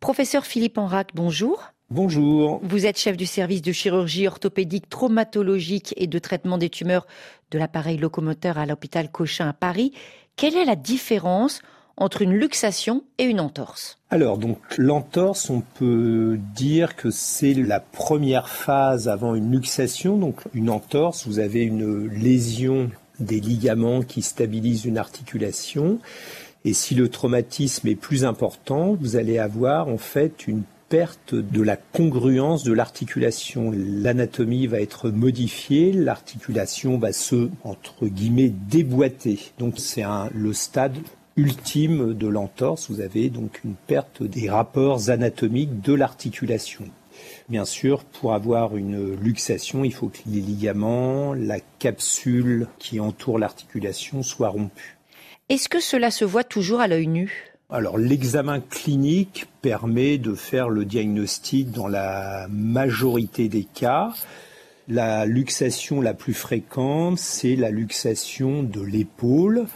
Professeur Philippe Enrac, bonjour. Bonjour. Vous êtes chef du service de chirurgie orthopédique traumatologique et de traitement des tumeurs de l'appareil locomoteur à l'hôpital Cochin à Paris. Quelle est la différence entre une luxation et une entorse? Alors, donc, l'entorse, on peut dire que c'est la première phase avant une luxation. Donc, une entorse, vous avez une lésion des ligaments qui stabilisent une articulation. Et si le traumatisme est plus important, vous allez avoir en fait une perte de la congruence de l'articulation. L'anatomie va être modifiée, l'articulation va se, entre guillemets, déboîter. Donc c'est le stade ultime de l'entorse. Vous avez donc une perte des rapports anatomiques de l'articulation. Bien sûr, pour avoir une luxation, il faut que les ligaments, la capsule qui entoure l'articulation soient rompus. Est-ce que cela se voit toujours à l'œil nu? Alors l'examen clinique permet de faire le diagnostic dans la majorité des cas. La luxation la plus fréquente, c'est la luxation de l'épaule.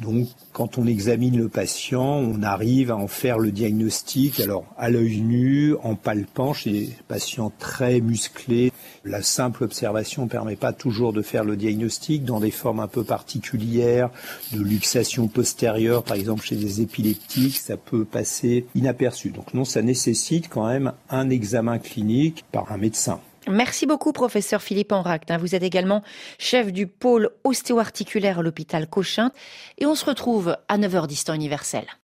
Donc, quand on examine le patient, on arrive à en faire le diagnostic. Alors, à l'œil nu, en palpant chez des patients très musclés, la simple observation ne permet pas toujours de faire le diagnostic dans des formes un peu particulières de luxation postérieure, par exemple chez des épileptiques, ça peut passer inaperçu. Donc, non, ça nécessite quand même un examen clinique par un médecin. Merci beaucoup, professeur Philippe Enract. Hein. Vous êtes également chef du pôle ostéo-articulaire à l'hôpital Cochin. Et on se retrouve à 9h10 temps universel.